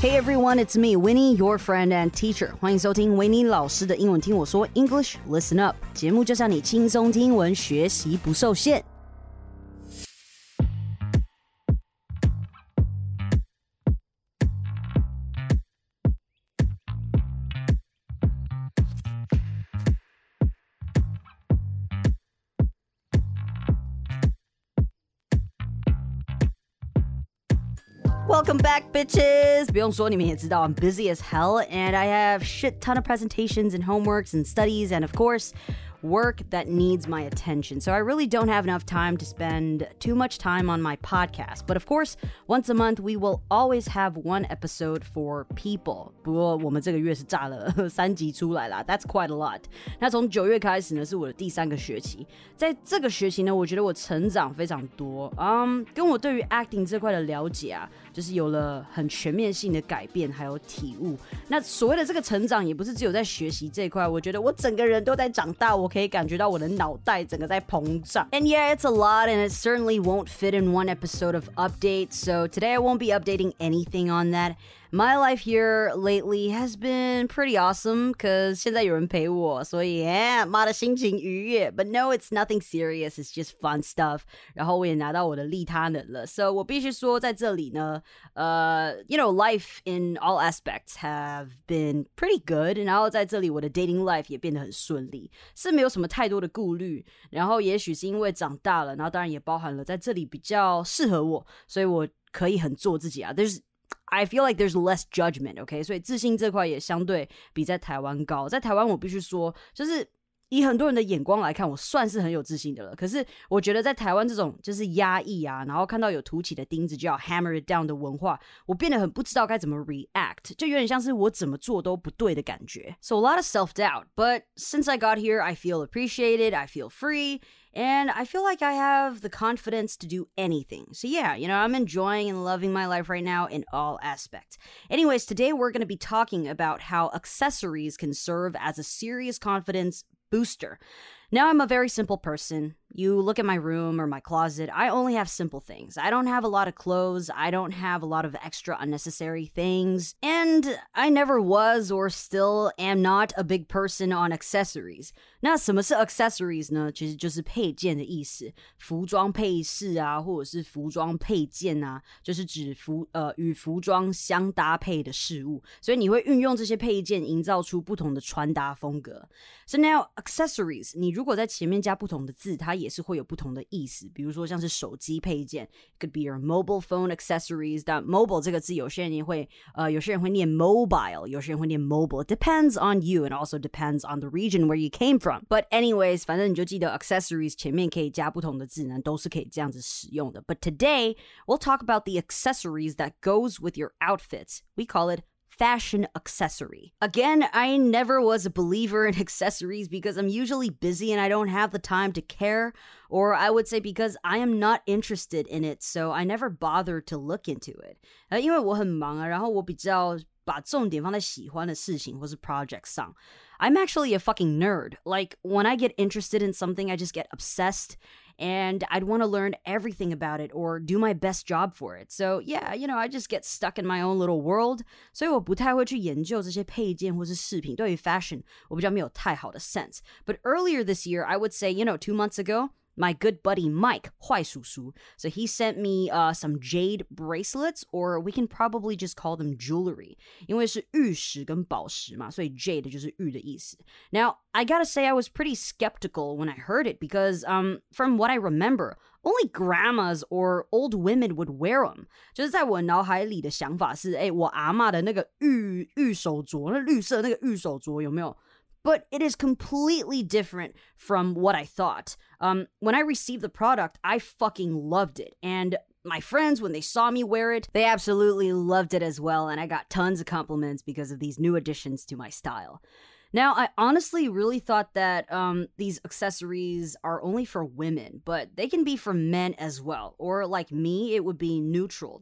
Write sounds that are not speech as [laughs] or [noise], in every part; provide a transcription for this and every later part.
Hey everyone, it's me, Winnie, your friend and teacher. 欢迎收听维尼老师的英文听我说 English Listen Up 节目，就让你轻松听文，学习不受限。 Welcome back, bitches! 不用说，你们也知道 I'm busy as hell and I have shit ton of presentations and homeworks and studies and of course work that needs my attention. So I really don't have enough time to spend too much time on my podcast. But of course, once a month we will always have one episode for people. 不过我们这个月是炸了三集出来啦 That's quite [laughs] a lot. 那从九月开始呢，是我的第三个学期。在这个学期呢，我觉得我成长非常多。嗯，跟我对于 acting 这块的了解啊，就是有了很全面性的改变，还有体悟。那所谓的这个成长，也不是只有在学习这一块，我觉得我整个人都在长大。我 可以感觉到我的脑袋整个在膨胀。And yeah, it's a lot, and it certainly won't fit in one episode of Update. So today I won't be updating anything on that. My life here lately has been pretty awesome because 现在有人陪我，所以 yeah，妈的心情愉悦。But no, it's nothing serious. It's just fun stuff. 然后我也拿到我的利他能了，so 我必须说在这里呢，呃、uh,，you know, life in all aspects have been pretty good. 然后在这里我的 dating life 也变得很顺利，是没有什么太多的顾虑。然后也许是因为长大了，然后当然也包含了在这里比较适合我，所以我可以很做自己啊。There's I feel like there's less judgment, OK？所以自信这块也相对比在台湾高。在台湾，我必须说，就是以很多人的眼光来看，我算是很有自信的了。可是我觉得在台湾这种就是压抑啊，然后看到有凸起的钉子就要 hammer it down 的文化，我变得很不知道该怎么 react，就有点像是我怎么做都不对的感觉。So a lot of self doubt, but since I got here, I feel appreciated, I feel free. And I feel like I have the confidence to do anything. So, yeah, you know, I'm enjoying and loving my life right now in all aspects. Anyways, today we're going to be talking about how accessories can serve as a serious confidence booster. Now, I'm a very simple person. You look at my room or my closet, I only have simple things. I don't have a lot of clothes. I don't have a lot of extra unnecessary things. And I never was or still am not a big person on accessories. 那什么是 accessories 呢？其实就是配件的意思，服装配饰啊，或者是服装配件啊，就是指服呃与服装相搭配的事物。所以你会运用这些配件，营造出不同的穿搭风格。So now accessories，你如果在前面加不同的字，它 也是会有不同的意思。比如说像是手机配件，could be your mobile phone accessories。但 mobile 这个字，有些人也会呃，有些人会念 mobile，有些人会念 mobile。Depends on you and also depends on the region where you came from. But anyways，反正你就记得 accessories 前面可以加不同的字呢，都是可以这样子使用的。But today we'll talk about the accessories that goes with your outfits. We call it fashion accessory. Again, I never was a believer in [laughs] accessories because I'm usually busy and I don't have the time to care, or I would say because I am not interested in it, so I never bothered to look into it. 呃，因为我很忙啊，然后我比较把重点放在喜欢的事情或是 project 上。I'm actually a fucking nerd. Like when I get interested in something, I just get obsessed and I'd want to learn everything about it or do my best job for it. So yeah, you know, I just get stuck in my own little world. 所以我不太会去研究这些配件或是饰品。对于 fashion，我比较没有太好的 sense. But earlier this year, I would say, you know, two months ago my good buddy Mike, 坏叔叔. So he sent me uh, some jade bracelets, or we can probably just call them jewelry. 因为是玉石跟宝石嘛，所以 jade 就是玉的意思。Now, I gotta say I was pretty skeptical when I heard it because, um, from what I remember, only grandmas or old women would wear them. 就是在我脑海里的想法是，哎，我阿嬷的那个玉玉手镯，那绿色那个玉手镯有没有 ？but it is completely different from what I thought. Um, when I received the product, I fucking loved it. And my friends, when they saw me wear it, they absolutely loved it as well. And I got tons of compliments because of these new additions to my style. Now, I honestly really thought that um, these accessories are only for women, but they can be for men as well. Or like me, it would be neutral,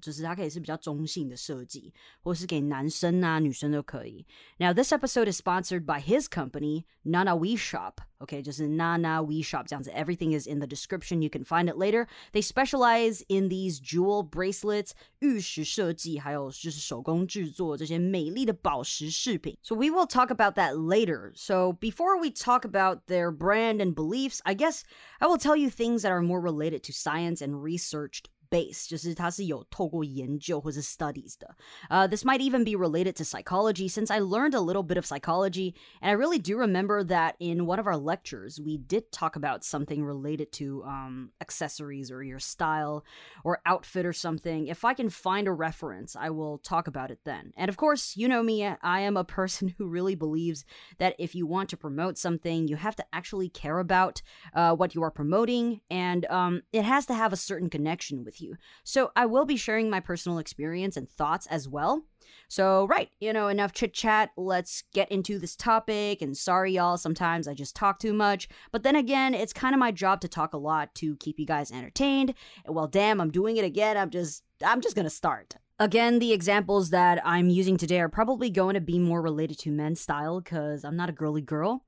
Now this episode is sponsored by his company, Nanaweshop. Okay, just Nanaweshop down. So Everything is in the description. You can find it later. They specialize in these jewel bracelets, 玉石设计，还有就是手工制作这些美丽的宝石饰品。So we will talk about that later. So before we talk about their brand and beliefs, I guess I will tell you things that are more related to science and researched base，就是它是有透过研究或是 studies 的。Uh, this might even be related to psychology, since I learned a little bit of psychology, and I really do remember that in one of our lectures we did talk about something related to um, accessories or your style or outfit or something. If I can find a reference, I will talk about it then. And of course, you know me, I am a person who really believes that if you want to promote something, you have to actually care about uh, what you are promoting, and um, it has to have a certain connection with you. So I will be sharing my personal experience and thoughts as well. So, right, you know, enough chit chat. Let's get into this topic. And sorry, y'all, sometimes I just talk too much. But then again, it's kind of my job to talk a lot to keep you guys entertained. Well, damn, I'm doing it again. I'm just, I'm just gonna start. Again, the examples that I'm using today are probably going to be more related to men's style because I'm not a girly girl.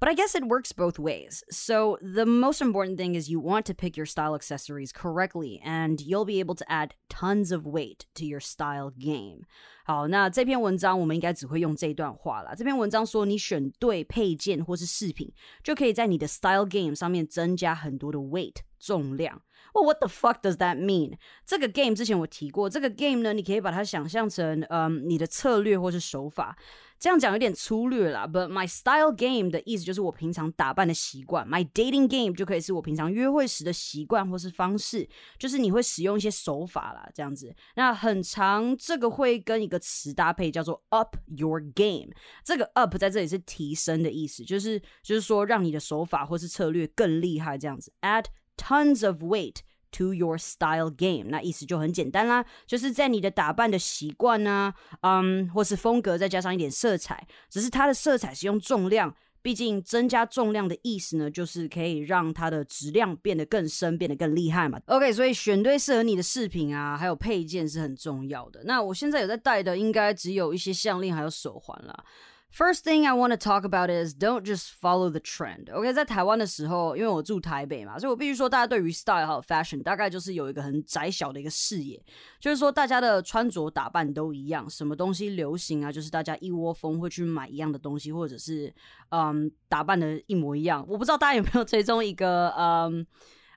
But I guess it works both ways. So the most important thing is you want to pick your style accessories correctly, and you'll be able to add tons of weight to your style game. 好，那这篇文章我们应该只会用这一段话了。这篇文章说，你选对配件或是饰品，就可以在你的 style game 上面增加很多的 weight 重量。 What the fuck does that mean？这个 game 之前我提过，这个 game 呢，你可以把它想象成，嗯，你的策略或是手法。这样讲有点粗略啦，but my style game 的意思就是我平常打扮的习惯，my dating game 就可以是我平常约会时的习惯或是方式，就是你会使用一些手法啦，这样子。那很长，这个会跟一个词搭配，叫做 up your game。这个 up 在这里是提升的意思，就是就是说让你的手法或是策略更厉害，这样子。Add tons of weight。to your style game，那意思就很简单啦，就是在你的打扮的习惯呢，嗯，或是风格，再加上一点色彩，只是它的色彩是用重量。毕竟增加重量的意思呢，就是可以让它的质量变得更深，变得更厉害嘛。OK，所以选对适合你的饰品啊，还有配件是很重要的。那我现在有在戴的，应该只有一些项链还有手环啦。First thing I want to talk about is don't just follow the trend. OK，在台湾的时候，因为我住台北嘛，所以我必须说，大家对于 style 还有 fashion 大概就是有一个很窄小的一个视野，就是说大家的穿着打扮都一样，什么东西流行啊，就是大家一窝蜂会去买一样的东西，或者是嗯打扮的一模一样。我不知道大家有没有追踪一个嗯。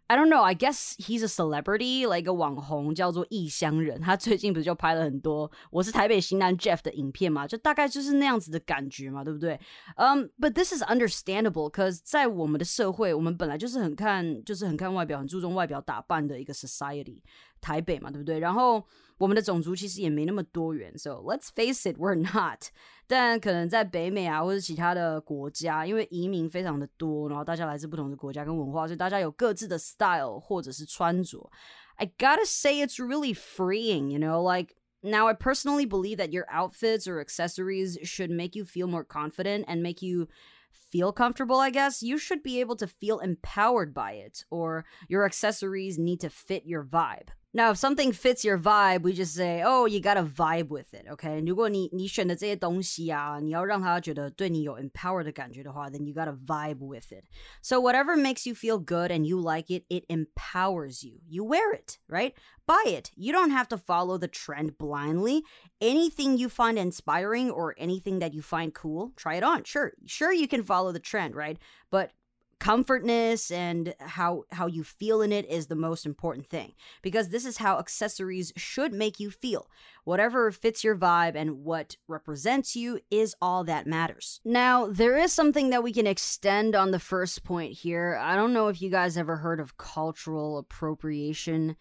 I don't know. I guess he's a celebrity, like 一个网红叫做异乡人。他最近不是就拍了很多我是台北型男 Jeff 的影片嘛？就大概就是那样子的感觉嘛，对不对？嗯、，But this is understandable, cause 在我们的社会，我们本来就是很看，就是很看外表，很注重外表打扮的一个 society。台北嘛，对不对？然后我们的种族其实也没那么多元，so let's face it, we're not。但可能在北美啊，或者其他的国家，因为移民非常的多，然后大家来自不同的国家跟文化，所以大家有各自的 [laughs] style 或者是穿着。I gotta say, it's really freeing, you know, like. Now, I personally believe that your outfits or accessories should make you feel more confident and make you feel comfortable, I guess, you should be able to feel empowered by it, or your accessories need to fit your vibe. Now, if something fits your vibe, we just say, "Oh, you got to vibe with it." Okay? 如果你你选的这些东西啊，你要让他觉得对你有 empower 的感觉的话，then you got to vibe with it. So whatever makes you feel good and you like it, it empowers you. You wear it, right? Buy it. You don't have to follow the trend blindly. Anything you find inspiring or anything that you find cool, try it on. Sure, sure you can follow the trend, right? But comfortness and how how you feel in it is the most important thing because this is how accessories should make you feel. Whatever fits your vibe and what represents you is all that matters. Now there is something that we can extend on the first point here. I don't know if you guys ever heard of cultural appropriation.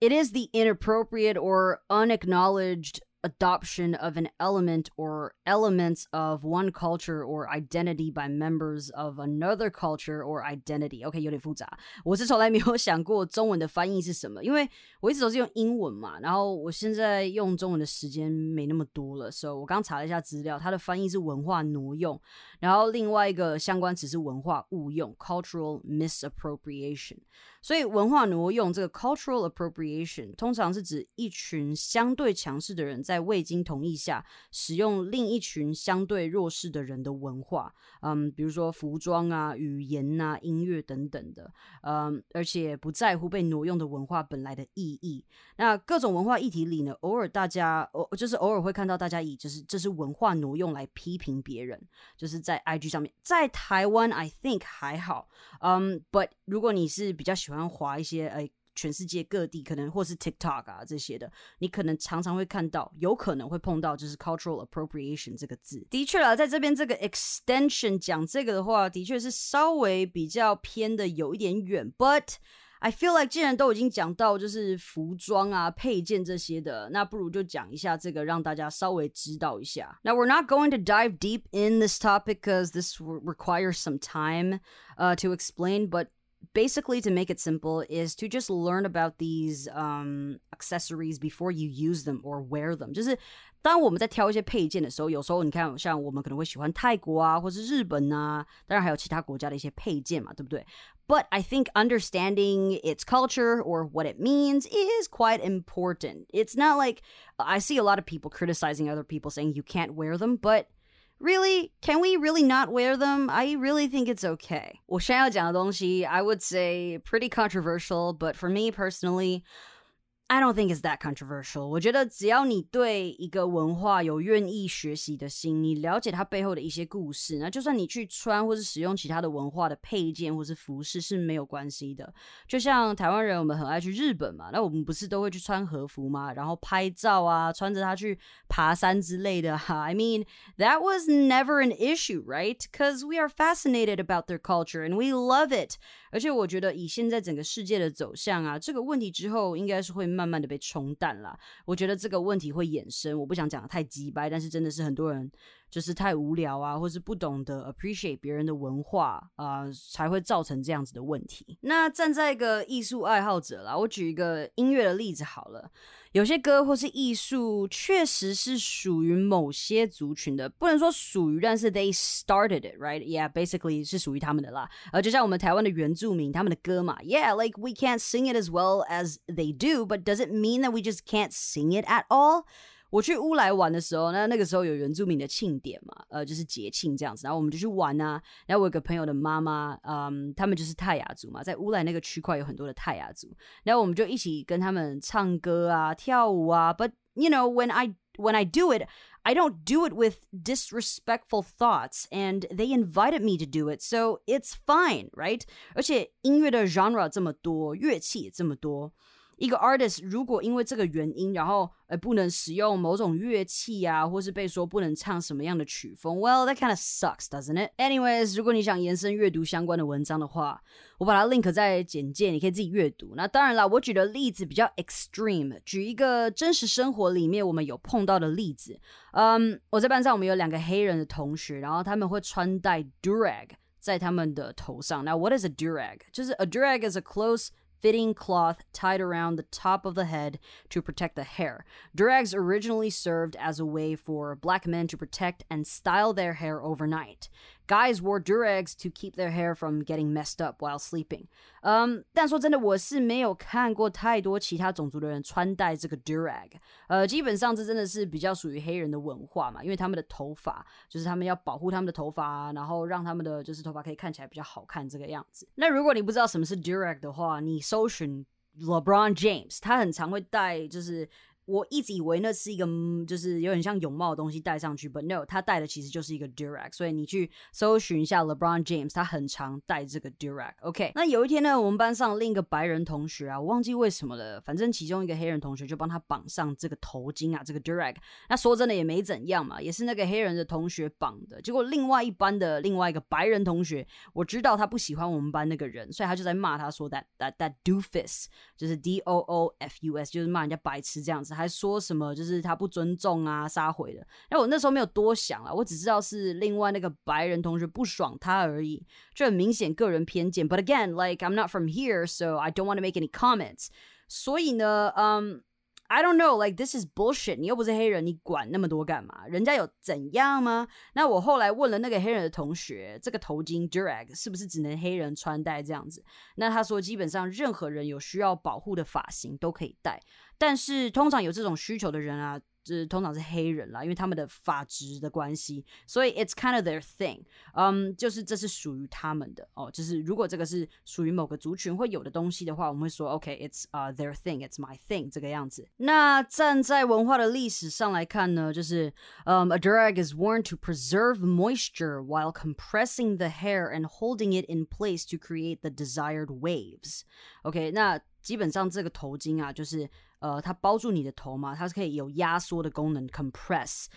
It is the inappropriate or unacknowledged adoption of an element or elements of one culture or identity by members of another culture or identity. OK，有点复杂。我是从来没有想过中文的翻译是什么，因为我一直都是用英文嘛。然后我现在用中文的时间没那么多了，所以我刚查了一下资料，它的翻译是文化挪用。然后另外一个相关词是文化误用 （cultural misappropriation）。所以文化挪用这个 cultural appropriation 通常是指一群相对强势的人。在未经同意下使用另一群相对弱势的人的文化，嗯，比如说服装啊、语言啊、音乐等等的，嗯，而且不在乎被挪用的文化本来的意义。那各种文化议题里呢，偶尔大家偶就是偶尔会看到大家以就是这是文化挪用来批评别人，就是在 IG 上面，在台湾 I think 还好，嗯，But 如果你是比较喜欢划一些诶。全世界各地可能或是 TikTok 啊这些的，你可能常常会看到，有可能会碰到就是 cultural appropriation 这个字。的确啊，在这边这个 extension 讲这个的话，的确是稍微比较偏的有一点远。But I feel like 既然都已经讲到就是服装啊、配件这些的，那不如就讲一下这个，让大家稍微知道一下。Now we're not going to dive deep in this topic because this requires some time uh, to explain, but basically to make it simple is to just learn about these um, accessories before you use them or wear them 就是当我们在挑一些配件的时候，有时候你看，像我们可能会喜欢泰国啊，或是日本啊，当然还有其他国家的一些配件嘛，对不对？But I think understanding its culture or what it means is quite important. It's not like I see a lot of people criticizing other people saying you can't wear them, but Really? Can we really not wear them? I really think it's okay. 我现在要讲的东西, I would say pretty controversial, but for me personally, I don't think it's that controversial。我觉得只要你对一个文化有愿意学习的心，你了解它背后的一些故事，那就算你去穿或是使用其他的文化的配件或是服饰是没有关系的。就像台湾人，我们很爱去日本嘛，那我们不是都会去穿和服吗？然后拍照啊，穿着它去爬山之类的哈。I mean that was never an issue, right? Because we are fascinated about their culture and we love it. 而且我觉得以现在整个世界的走向啊，这个问题之后应该是会 慢慢的被冲淡了。我觉得这个问题会衍生，我不想讲的太鸡掰，但是真的是很多人。就是太无聊啊，或是不懂得 appreciate 别人的文化啊，才会造成这样子的问题。那站在一个艺术爱好者啦，我举一个音乐的例子好了。有些歌或是艺术确实是属于某些族群的，不能说属于，但是 they started it right yeah basically 是属于他们的啦。呃，就像我们台湾的原住民他们的歌嘛，yeah like we can't sing it as well as they do，but does it mean that we just can't sing it at all？我去乌来玩的时候，那那个时候有原住民的庆典嘛，呃，就是节庆这样子，然后我们就去玩啊。然后我有个朋友的妈妈，嗯，他们就是泰雅族嘛，在乌来那个区块有很多的泰雅族，然后我们就一起跟他们唱歌啊、跳舞啊。But you know, when I when I do it, I don't do it with disrespectful thoughts, and they invited me to do it, so it's fine, right? 而且音乐的 genre 这么多，乐器也这么多。一个 artist 如果因为这个原因，然后呃不能使用某种乐器啊，或是被说不能唱什么样的曲风，Well that kind of sucks, doesn't it? Anyways，如果你想延伸阅读相关的文章的话，我把它 link 在简介，你可以自己阅读。那当然啦，我举的例子比较 extreme，举一个真实生活里面我们有碰到的例子。嗯，我在班上我们有两个黑人的同学，然后他们会穿戴 durag 在他们的头上。那 what is a durag？就是 a durag is a close fitting cloth tied around the top of the head to protect the hair. Durags originally served as a way for black men to protect and style their hair overnight. Guys wore durags to keep their hair from getting messed up while sleeping. 嗯，但说真的，我是没有看过太多其他种族的人穿戴这个 durag。呃，基本上这真的是比较属于黑人的文化嘛，因为他们的头发就是他们要保护他们的头发，然后让他们的就是头发可以看起来比较好看这个样子。那如果你不知道什么是 durag 的话，你搜寻 LeBron James，他很常会戴就是。我一直以为那是一个就是有点像泳帽的东西戴上去，but no，他戴的其实就是一个 dura。所以你去搜寻一下 LeBron James，他很常戴这个 dura。OK，那有一天呢，我们班上另一个白人同学啊，我忘记为什么了，反正其中一个黑人同学就帮他绑上这个头巾啊，这个 dura。那说真的也没怎样嘛，也是那个黑人的同学绑的。结果另外一班的另外一个白人同学，我知道他不喜欢我们班那个人，所以他就在骂他说 that that that doofus，就是 D O O F U S，就是骂人家白痴这样子。还说什么就是他不尊重啊，撒回的。那我那时候没有多想啊，我只知道是另外那个白人同学不爽他而已，这很明显个人偏见。But again, like I'm not from here, so I don't want to make any comments. 所以呢，嗯。I don't know, like this is bullshit。你又不是黑人，你管那么多干嘛？人家有怎样吗？那我后来问了那个黑人的同学，这个头巾 drag 是不是只能黑人穿戴这样子？那他说，基本上任何人有需要保护的发型都可以戴。但是通常有这种需求的人啊。是通常是黑人啦，因为他们的发质的关系，所以 it's kind of their thing，嗯、um,，就是这是属于他们的哦，就是如果这个是属于某个族群会有的东西的话，我们会说 OK，it's、okay, uh their thing，it's my thing a durag is worn to preserve moisture while compressing the hair and holding it in place to create the desired waves。OK，那基本上这个头巾啊，就是呃，它包住你的头嘛，它是可以有压缩的功能 （moisture），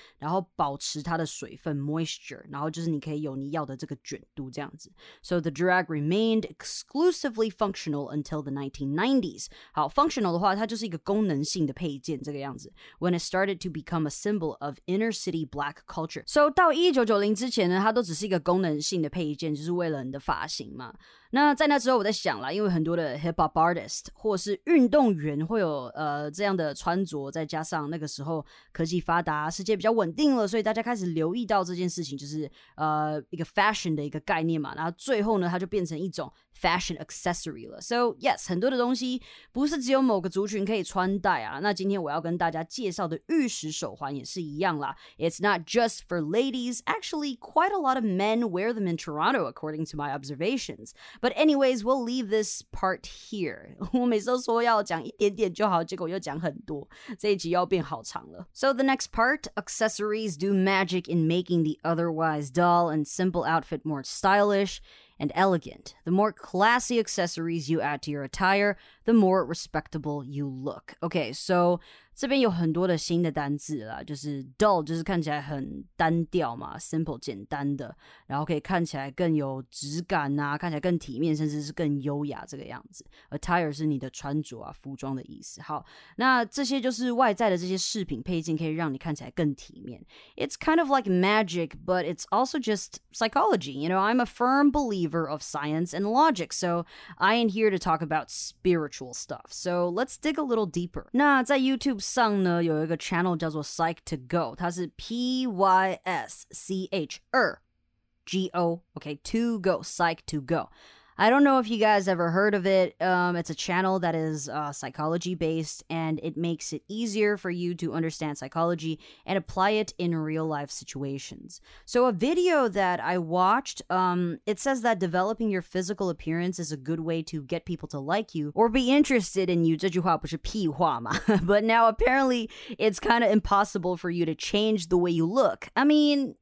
然后就是你可以有你要的这个卷度这样子。So the durag remained exclusively functional until the 1990s。好，functional 的话，它就是一个功能性的配件这个样子。When it started to become a symbol of inner city black culture。So 到一九九零之前呢，它都只是一个功能性的配件，就是为了你的发型嘛。那在那之后，我在想啦，因为很多的 hip hop artist 或是运动员会有呃。呃这样的穿着，再加上那个时候科技发达，世界比较稳定了，所以大家开始留意到这件事情，就是呃一个 fashion 的一个概念嘛。然后最后呢，它就变成一种 fashion accessory 了。So yes，很多的东西不是只有某个族群可以穿戴啊。那今天我要跟大家介绍的玉石手环也是一样啦。It's not just for ladies. Actually, quite a lot of men wear them in Toronto, according to my observations. But anyways, we'll leave this part here. 我每次都说要讲一点点就好，结果又讲很多，这一集要变好长了。So the next part, accessories do magic in making the otherwise dull and simple outfit more stylish and elegant. The more classy accessories you add to your attire, the more respectable you look. Okay, so 这边有很多的新的单字啦，就是 dull 就是看起来很单调嘛，simple 简单的，然后可以看起来更有质感呐、啊，看起来更体面，甚至是更优雅这个样子。Attire 是你的穿着啊，服装的意思。好，那这些就是外在的这些饰品配件，可以让你看起来更体面。It's kind of like magic, but it's also just psychology. You know, I'm a firm believer of science and logic, so I am here to talk about spiritual stuff. So let's dig a little deeper. 那在 YouTube 上呢有一个 channel 叫做 Psych to Go，它是 P Y S C H 二 G to Go Psych2Go。I don't know if you guys ever heard of it. Um, it's a channel that is uh, psychology based and it makes it easier for you to understand psychology and apply it in real life situations. So, a video that I watched, um, it says that developing your physical appearance is a good way to get people to like you or be interested in you. 这句话不是屁话嘛? [laughs] but now apparently it's kind of impossible for you to change the way you look. I mean,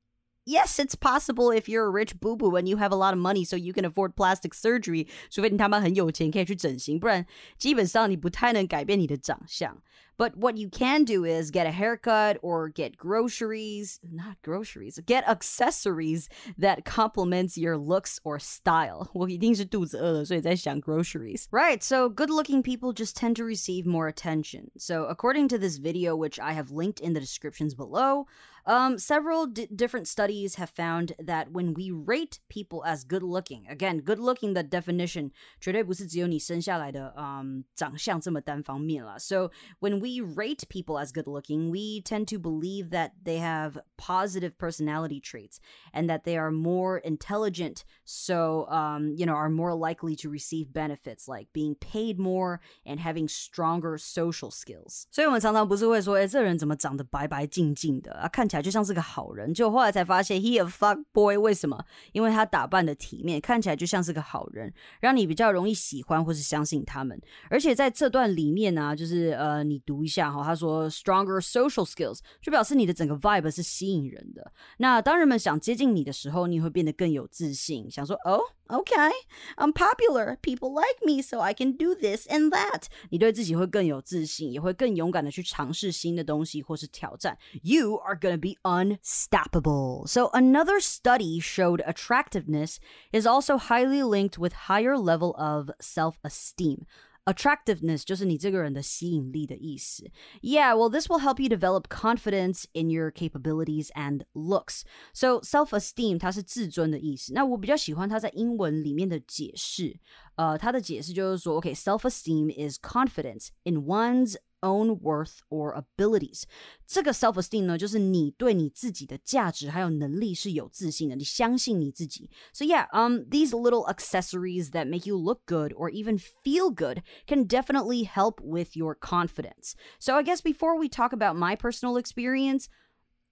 yes, it's possible if you're a rich boo boo and you have a lot of money, so you can afford plastic surgery. 除非你他妈很有钱，可以去整形，不然基本上你不太能改变你的长相。 but what you can do is get a haircut or get groceries, not groceries, get accessories that complements your looks or style. [laughs] 我一定是肚子饿了，所以在想 groceries. Right, so good-looking people just tend to receive more attention. So according to this video, which I have linked in the descriptions below, um, several d- different studies have found that when we rate people as good looking, again, good looking the definition 绝对不是只有你生下来的 um 长相这么单方面啦. So when we rate people as good looking, we tend to believe that they have positive personality traits and that they are more intelligent, so um, you know, are more likely to receive benefits like being paid more and having stronger social skills. 所以我们常常不是会说，哎，这人怎么长得白白净净的啊，看起来就像是个好人。就后来才发现，he a fuck boy。为什么？因为他打扮的体面，看起来就像是个好人，让你比较容易喜欢或是相信他们。而且在这段里面呢、啊，就是呃，你读 一下哈，他说 stronger social skills，就表示你的整个 vibe 是吸引人的。那当人们想接近你的时候，你会变得更有自信，想说哦。Okay, I'm popular. People like me, so I can do this and that. 你对自己会更有自信，也会更勇敢的去尝试新的东西或是挑战。You are gonna be unstoppable. So another study showed attractiveness is also highly linked with higher level of self-esteem. Attractiveness 就是你这个人的吸引力的意思。Yeah, well, this will help you develop confidence in your capabilities and looks. So self-esteem 它是自尊的意思。那我比较喜欢它在英文里面的解释。呃，它的解释就是说，OK，self-esteem is confidence in one's own worth or abilities。这个 self esteem 呢，就是你对你自己的价值还有能力是有自信的，你相信你自己。So yeah, um, these little accessories that make you look good or even feel good can definitely help with your confidence. So I guess before we talk about my personal experience.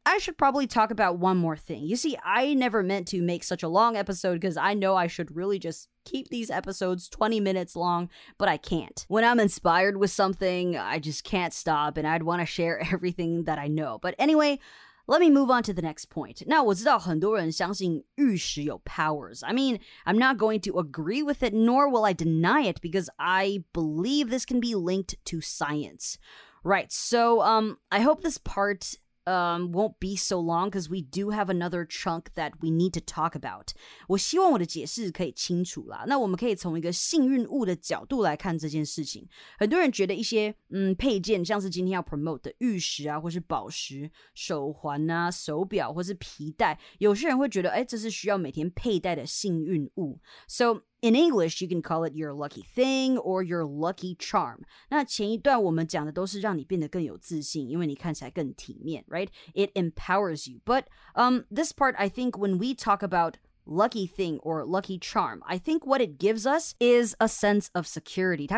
I should probably talk about one more thing. You see, I never meant to make such a long episode because I know I should really just keep these episodes 20 minutes long, but I can't. When I'm inspired with something, I just can't stop and I'd want to share [laughs] everything that I know. But anyway, let me move on to the next point. 那我知道很多人相信玉石有 powers. I mean, I'm not going to agree with it, nor will I deny it, because I believe this can be linked to science. Right. So, um, I hope this part um, won't be so long because we do have another chunk that we need to talk about. 我希望我的解释可以清楚啦。那我们可以从一个幸运物的角度来看这件事情。很多人觉得一些嗯配件，像是今天要 promote 的玉石啊，或是宝石、手环啊、手表或是皮带，有些人会觉得，哎，这是需要每天佩戴的幸运物。So in English, you can call it your lucky thing or your lucky charm. 那前一段我们讲的都是让你变得更有自信，因为你看起来更体面，right? It empowers you. But um, this part, I think, when we talk about lucky thing or lucky charm. I think what it gives us is a sense of security.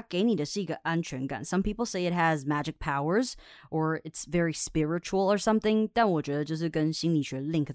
Some people say it has magic powers or it's very spiritual or something. 但我觉得就是跟心理学 link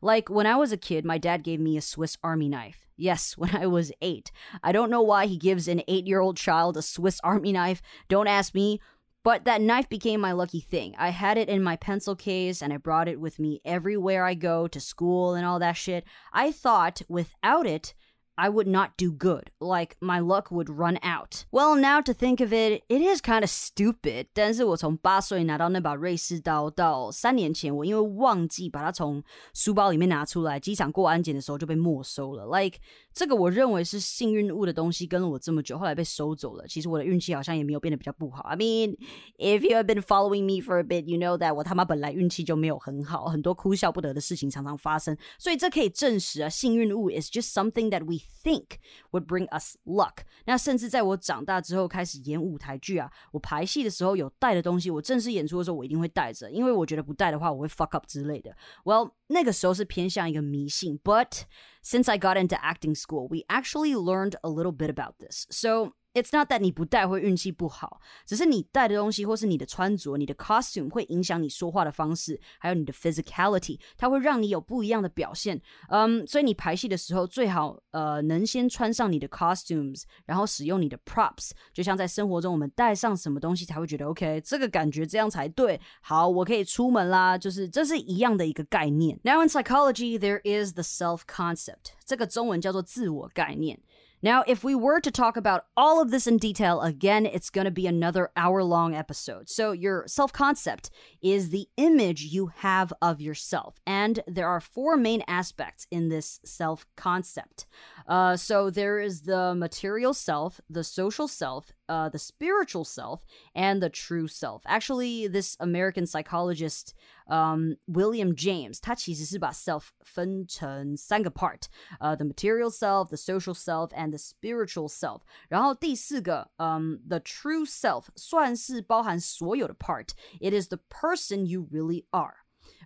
Like when I was a kid, my dad gave me a Swiss Army knife. Yes, when [laughs] I was eight. I don't know why he gives an eight year old child a Swiss Army knife. Don't ask me. But that knife became my lucky thing. I had it in my pencil case and I brought it with me everywhere I go to school and all that shit. I thought without it, I would not do good, like my luck would run out. Well, now to think of it, it is kind of stupid. 但是我从八岁拿到那把瑞士刀到三年前，我因为忘记把它从书包里面拿出来，机场过安检的时候就被没收了。Like 这个我认为是幸运物的东西跟了我这么久，后来被收走了。其实我的运气好像也没有变得比较不好。I mean, if you have been following me for a bit, you know that 我他妈本来运气就没有很好，很多哭笑不得的事情常常发生。所以这可以证实啊，幸运物 is just something that we think would bring us luck。那甚至在我长大之后开始演舞台剧啊，我排戏的时候有带的东西，我正式演出的时候我一定会带着，因为我觉得不带的话我会 fuck up 之类的。Well，那个时候是偏向一个迷信，but since I got into acting school, we actually learned a little bit about this. So it's not that 你不戴会运气不好，只是你戴的东西或是你的穿着、你的 costume 会影响你说话的方式，还有你的 physicality，它会让你有不一样的表现。嗯，所以你排戏的时候最好呃能先穿上你的 costumes，然后使用你的 props，就像在生活中我们带上什么东西才会觉得 OK，这个感觉这样才对。好，我可以出门啦，就是这是一样的一个概念。Now in psychology, there is the self concept，这个中文叫做自我概念。Now, if we were to talk about all of this in detail, again, it's going to be another hour long episode. So, your self concept is the image you have of yourself. And there are four main aspects in this self concept. Uh, so, there is the material self, the social self, uh, the spiritual self and the true self. Actually, this American psychologist um, William James，他其实是把 self 分成三个 part，呃、uh,，the material self, the social self, and the spiritual self。然后第四个，嗯、um,，the true self 算是包含所有的 part。It is the person you really are。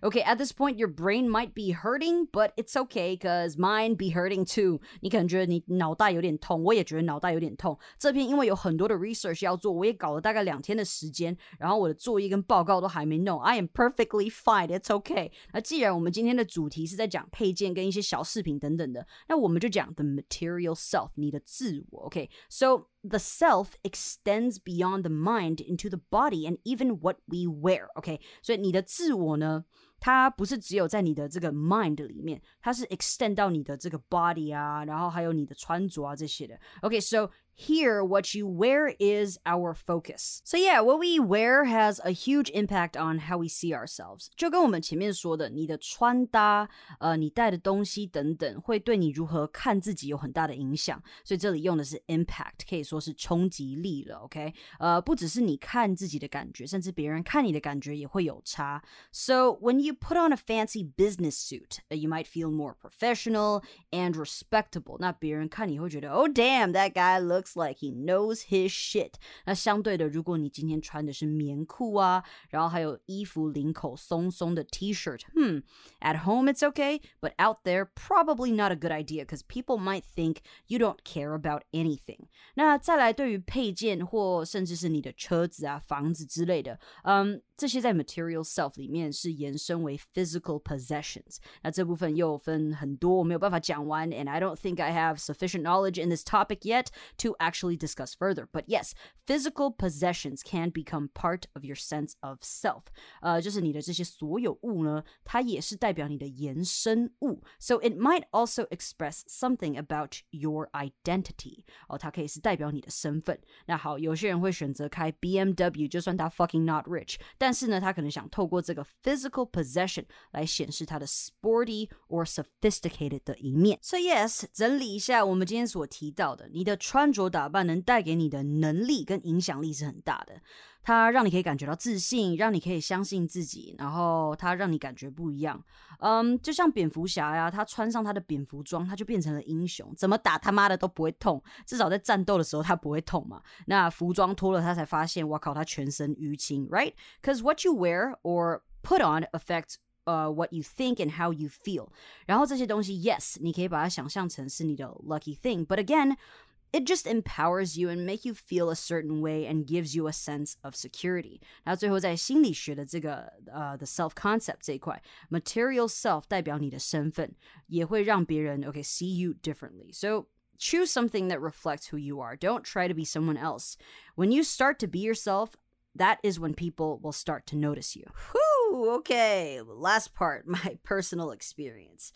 Okay, at this point, your brain might be hurting, but it's okay, cause mine be hurting too. 你可能觉得你脑袋有点痛，我也觉得脑袋有点痛。这篇因为有很多的 research 要做，我也搞了大概两天的时间，然后我的作业跟报告都还没弄。I am perfectly fine, it's okay. 那既然我们今天的主题是在讲配件跟一些小饰品等等的，那我们就讲 the material self，你的自我。Okay, so the self extends beyond the mind into the body and even what we wear. OK，所以你的自我呢？ 它不是只有在你的这个 mind 里面，它是 extend 到你的这个 body 啊，然后还有你的穿着啊这些的。OK，so here, what you wear is our focus. So yeah, what we wear has a huge impact on how we see ourselves. 就跟我们前面说的，你的穿搭，呃，你带的东西等等，会对你如何看自己有很大的影响。所以这里用的是 impact，可以说是冲击力了。OK，呃，不只是你看自己的感觉，甚至别人看你的感觉也会有差。So when you put on a fancy business suit, uh, you might feel more professional and respectable. 那别人看你会觉得，Oh damn, that guy looks like he knows his shit。那相对的，如果你今天穿的是棉裤啊，然后还有衣服领口松松的 T-shirt，hmm, at home it's okay, but out there probably not a good idea because people might think you don't care about anything。 那再来，对于配件或甚至是你的车子啊、房子之类的，嗯。这些在 material self 里面是延伸为 physical possessions。那这部分又分很多，我没有办法讲完，and I don't think I have sufficient knowledge in this topic yet to actually discuss further. But yes, physical possessions can become part of your sense of self. 呃，就是你的这些所有物呢，它也是代表你的延伸物。So it might also express something about your identity. 哦，它可以 是代表你的身份。那好，有些人会选择开 BMW，就算他 fucking not rich，但是呢，他可能想透过这个 physical possession 来显示他的 sporty or sophisticated 的一面。So yes，整理一下我们今天所提到的，你的穿着打扮能带给你的能力跟影响力是很大的。它让你可以感觉到自信，让你可以相信自己，然后它让你感觉不一样。嗯，就像蝙蝠侠呀，他穿上他的蝙蝠装，他就变成了英雄，怎么打他妈的都不会痛，至少在战斗的时候他不会痛嘛。那服装脱了，他才发现，哇靠，他全身淤青，right？Because what you wear or put on affects 呃、uh,，what you think and how you feel。然后这些东西，yes，你可以把它想象成是你的 lucky thing，but again。it just empowers you and make you feel a certain way and gives you a sense of security. 然后最后在心理学的这个呃、uh, the self concept 这一块，material self 代表你的身份，也会让别人 okay see you differently. So choose something that reflects who you are. Don't try to be someone else. When you start to be yourself, that is when people will start to notice you. Whew, okay, last part, [laughs] my personal experience.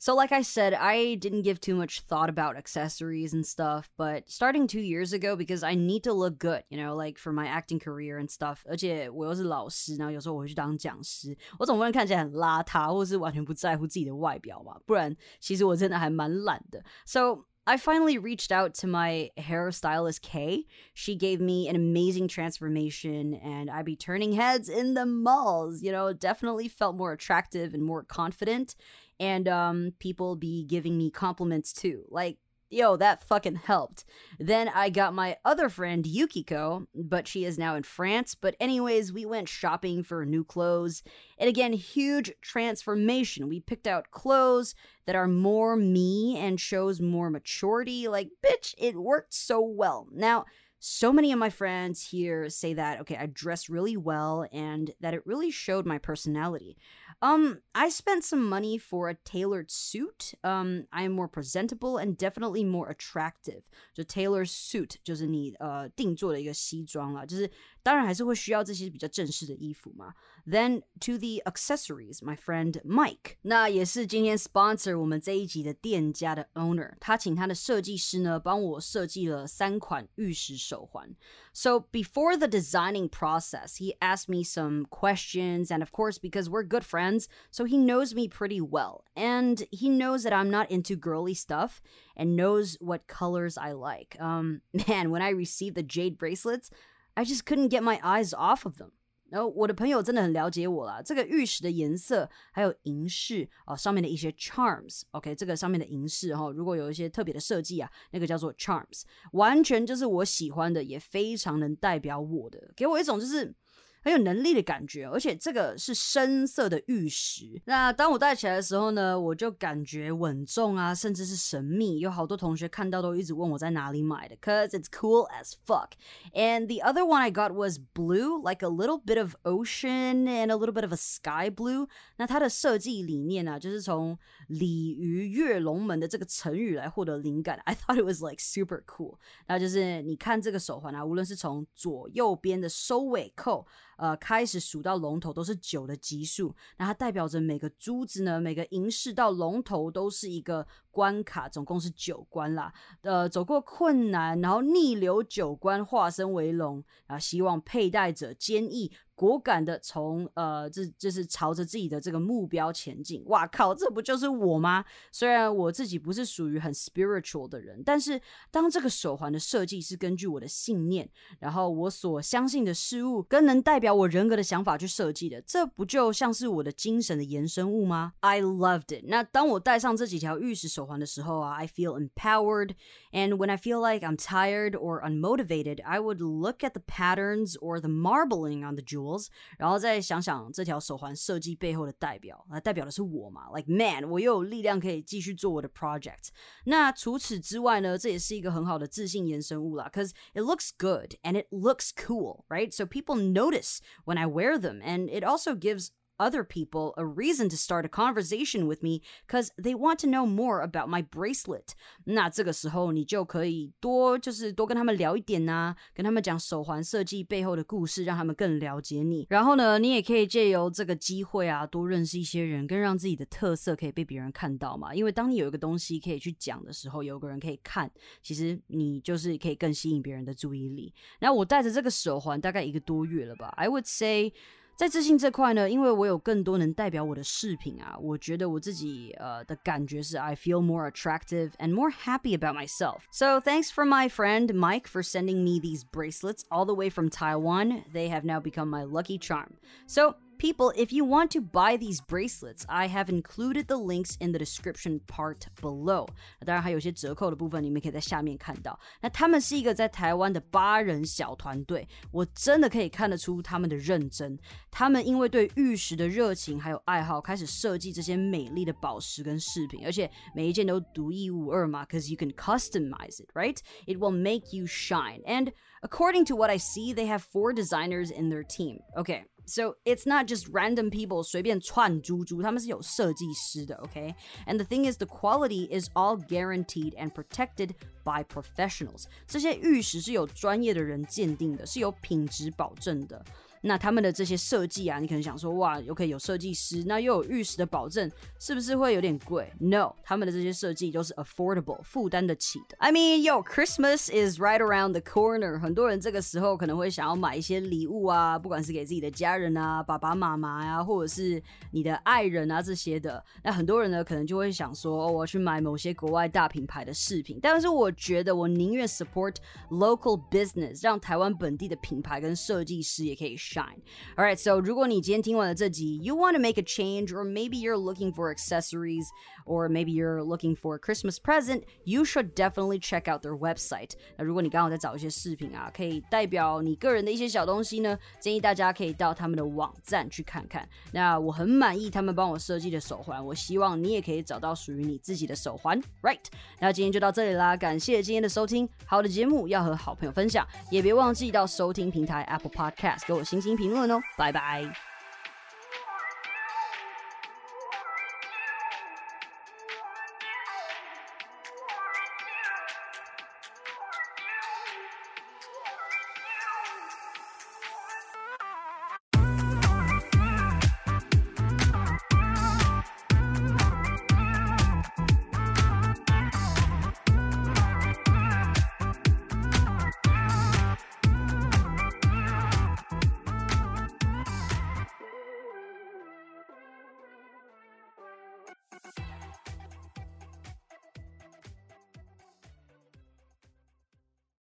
So, like I said, I didn't give too much thought about accessories and stuff, but starting two years ago, because I need to look good, you know, like for my acting career and stuff. 而且我又是老师，然后有时候我会去当讲师，我总不能看起来很邋遢，或是完全不在乎自己的外表嘛，不然其实我真的还蛮懒的。So I finally reached out to my hairstylist Kay. She gave me an amazing transformation and I'd be turning heads in the malls, you know, definitely felt more attractive and more confident and um, people be giving me compliments too. Like, yo, that fucking helped. Then I got my other friend Yukiko, but she is now in France. But, anyways, we went shopping for new clothes. And again, huge transformation. We picked out clothes that are more me and shows more maturity. Like, bitch, it worked so well. Now, so many of my friends here say that, okay, I dress really well and that it really showed my personality. Um, I spent some money for a tailored suit. Um, I am more presentable and definitely more attractive. 就 tailored suit 就是你呃定做的一个西装啦，就是 当然还是会需要这些比较正式的衣服嘛。Then to the accessories, my friend Mike，那也是今天 sponsor 我们这一集的店家的 owner，他请他的设计师呢帮我设计了三款玉石手环。So before the designing process, he asked me some questions, and of course, because we're good friends, so he knows me pretty well, and he knows that I'm not into girly stuff and knows what colors I like. Um, [laughs] man, when I received the jade bracelets. I just couldn't get my eyes off of them. 然后我的朋友真的很了解我啦，这个玉石的颜色还有银饰啊，上面的一些 charms，OK，、这个上面的银饰哈、哦，如果有一些特别的设计啊，那个叫做 charms，完全就是我喜欢的，也非常能代表我的，给我一种就是。很有能力的感觉，而且这个是深色的玉石。那当我戴起来的时候呢，我就感觉稳重啊，甚至是神秘。有好多同学看到都一直问我在哪里买的，cause it's cool as fuck. And the other one I got was blue, like a little bit of ocean and a little bit of a sky blue. 那它的设计理念呢、啊，就是从鲤鱼跃龙门的这个成语来获得灵感。I thought it was like super cool. 那就是你看这个手环啊，无论是从左右边的收尾扣。 呃，开始数到龙头都是九的级数，那它代表着每个珠子呢，每个银饰到龙头都是一个关卡，总共是九关啦。呃，走过困难，然后逆流九关，化身为龙，啊希望佩戴者坚毅。果敢的从呃，这这是朝着自己的这个目标前进。哇靠，这不就是我吗？虽然我自己不是属于很 spiritual 的人，但是当这个手环的设计是根据我的信念，然后我所相信的事物跟能代表我人格的想法去设计的，这不就像是我的精神的延伸物吗？I loved it。那当我戴上这几条玉石手 环的时候啊，I feel empowered。And when I feel like I'm tired or unmotivated, I would look at the patterns or the marbling on the jewel。然后再想想这条手环设计背后的代表，那代表的是我嘛？Like man，我又有力量可以继续做我的 project。那除此之外呢，这也是一个很好的自信延伸物啦，cause it looks good and it looks cool, right? So people notice when I wear them, and it also gives other people a reason to start a conversation with me because they want to know more about my bracelet。那这个时候你就可以多就是多跟他们聊一点呐、啊，跟他们讲手环设计背后的故事，让他们更了解你。然后呢，你也可以借由这个机会啊，多认识一些人，更让自己的特色可以被别人看到嘛。因为当你有一个东西可以去讲的时候，有个人可以看，其实你就是可以更吸引别人的注意力。那我戴着这个手环大概一个多月了吧，I would say。在自信这块呢，因为我有更多能代表我的饰品啊，我觉得我自己呃的感觉是 I feel more attractive and more happy about myself. So thanks for my friend Mike for sending me these bracelets all the way from Taiwan. They have now become my lucky charm. So People, if you want to buy these bracelets, I have included the links in the description part below. 当然还有些折扣的部分，你们可以在下面看到。那他们是一个在台湾的八人小团队，我真的可以看得出他们的认真。他们因为对玉石的热情还有爱好，开始设计这些美丽的宝石跟饰品，而且每一件都独一无二嘛，cause you can customize it, right? It will make you shine. And according to what I see, they have four designers in their team. Okay. So it's not just random people 随便串珠珠，他们是有设计师的，OK? And the thing is, the quality is all guaranteed and protected by professionals. 这些玉石是有专业的人鉴定的，是有品质保证的。 那他们的这些设计啊，你可能想说，哇，OK，有设计师，那又有玉石的保证，是不是会有点贵？No，他们的这些设计都是 affordable，负担得起的。I mean, yo, Christmas is right around the corner。很多人这个时候可能会想要买一些礼物啊，不管是给自己的家人啊、爸爸妈妈呀，或者是你的爱人啊这些的。那很多人呢，可能就会想说，哦，我去买某些国外大品牌的饰品。但是我觉得，我宁愿 support local business，让台湾本地的品牌跟设计师也可以。shine. All right, so 如果你今天听完了这集，you want to make a change, or maybe you're looking for accessories, or maybe you're looking for a Christmas present, you should definitely check out their website. 那如果你刚好在找一些饰品啊，可以代表你个人的一些小东西呢，建议大家可以到他们的网站去看看。那我很满意他们帮我设计的手环，我希望你也可以找到属于你自己的手环。Right？那今天就到这里啦，感谢今天的收听。好的节目要和好朋友分享，也别忘记到收听平台 Apple Podcast 给我新。 评论哦，拜拜。